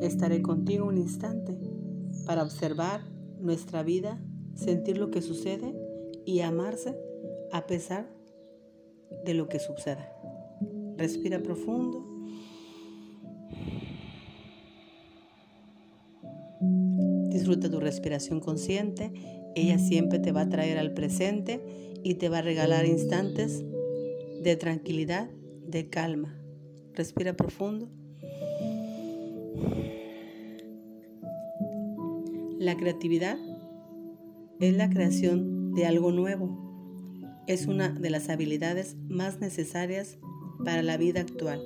estaré contigo un instante para observar nuestra vida, sentir lo que sucede y amarse a pesar de lo que suceda. Respira profundo. Disfruta tu respiración consciente. Ella siempre te va a traer al presente y te va a regalar instantes de tranquilidad, de calma. Respira profundo. La creatividad es la creación de algo nuevo. Es una de las habilidades más necesarias para la vida actual.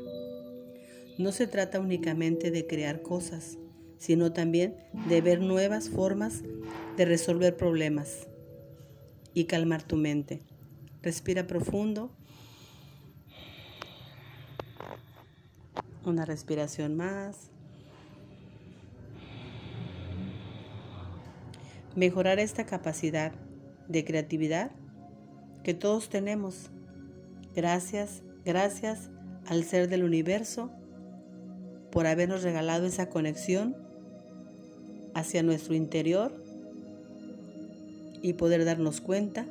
No se trata únicamente de crear cosas, sino también de ver nuevas formas de resolver problemas y calmar tu mente. Respira profundo. Una respiración más. Mejorar esta capacidad de creatividad que todos tenemos. Gracias, gracias al ser del universo por habernos regalado esa conexión hacia nuestro interior y poder darnos cuenta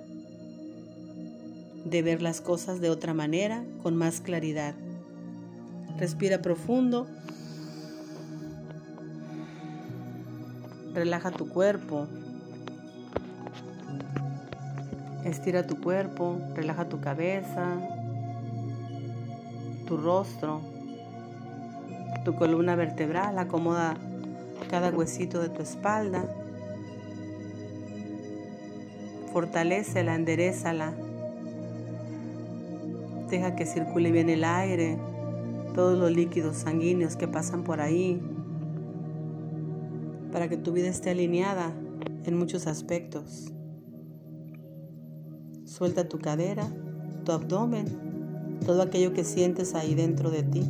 de ver las cosas de otra manera, con más claridad. Respira profundo. Relaja tu cuerpo. Estira tu cuerpo, relaja tu cabeza, tu rostro, tu columna vertebral, acomoda cada huesito de tu espalda. Fortalecela, enderezala. Deja que circule bien el aire, todos los líquidos sanguíneos que pasan por ahí, para que tu vida esté alineada en muchos aspectos. Suelta tu cadera, tu abdomen, todo aquello que sientes ahí dentro de ti.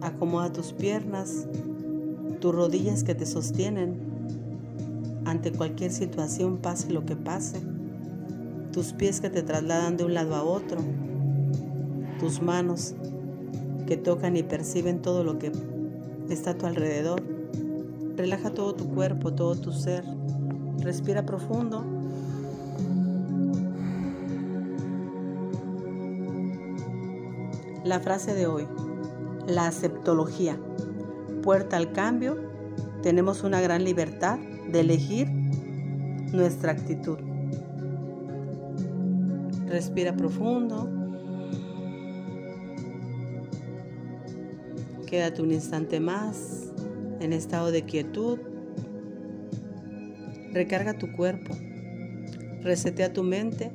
Acomoda tus piernas, tus rodillas que te sostienen ante cualquier situación, pase lo que pase. Tus pies que te trasladan de un lado a otro. Tus manos que tocan y perciben todo lo que está a tu alrededor. Relaja todo tu cuerpo, todo tu ser. Respira profundo. La frase de hoy la aceptología. Puerta al cambio, tenemos una gran libertad de elegir nuestra actitud. Respira profundo. Quédate un instante más en estado de quietud. Recarga tu cuerpo. Resetea tu mente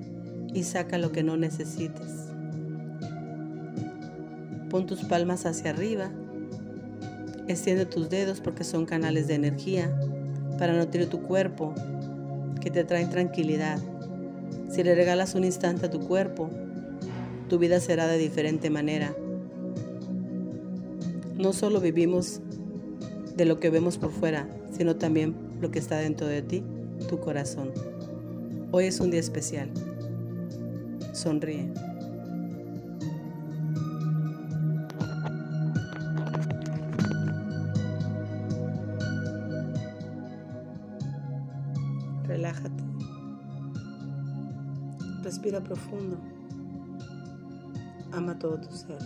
y saca lo que no necesites. Pon tus palmas hacia arriba. Extiende tus dedos porque son canales de energía para nutrir tu cuerpo que te traen tranquilidad. Si le regalas un instante a tu cuerpo, tu vida será de diferente manera. No solo vivimos de lo que vemos por fuera, sino también lo que está dentro de ti, tu corazón. Hoy es un día especial. Sonríe. relájate. Respira profundo. Ama todo tu ser.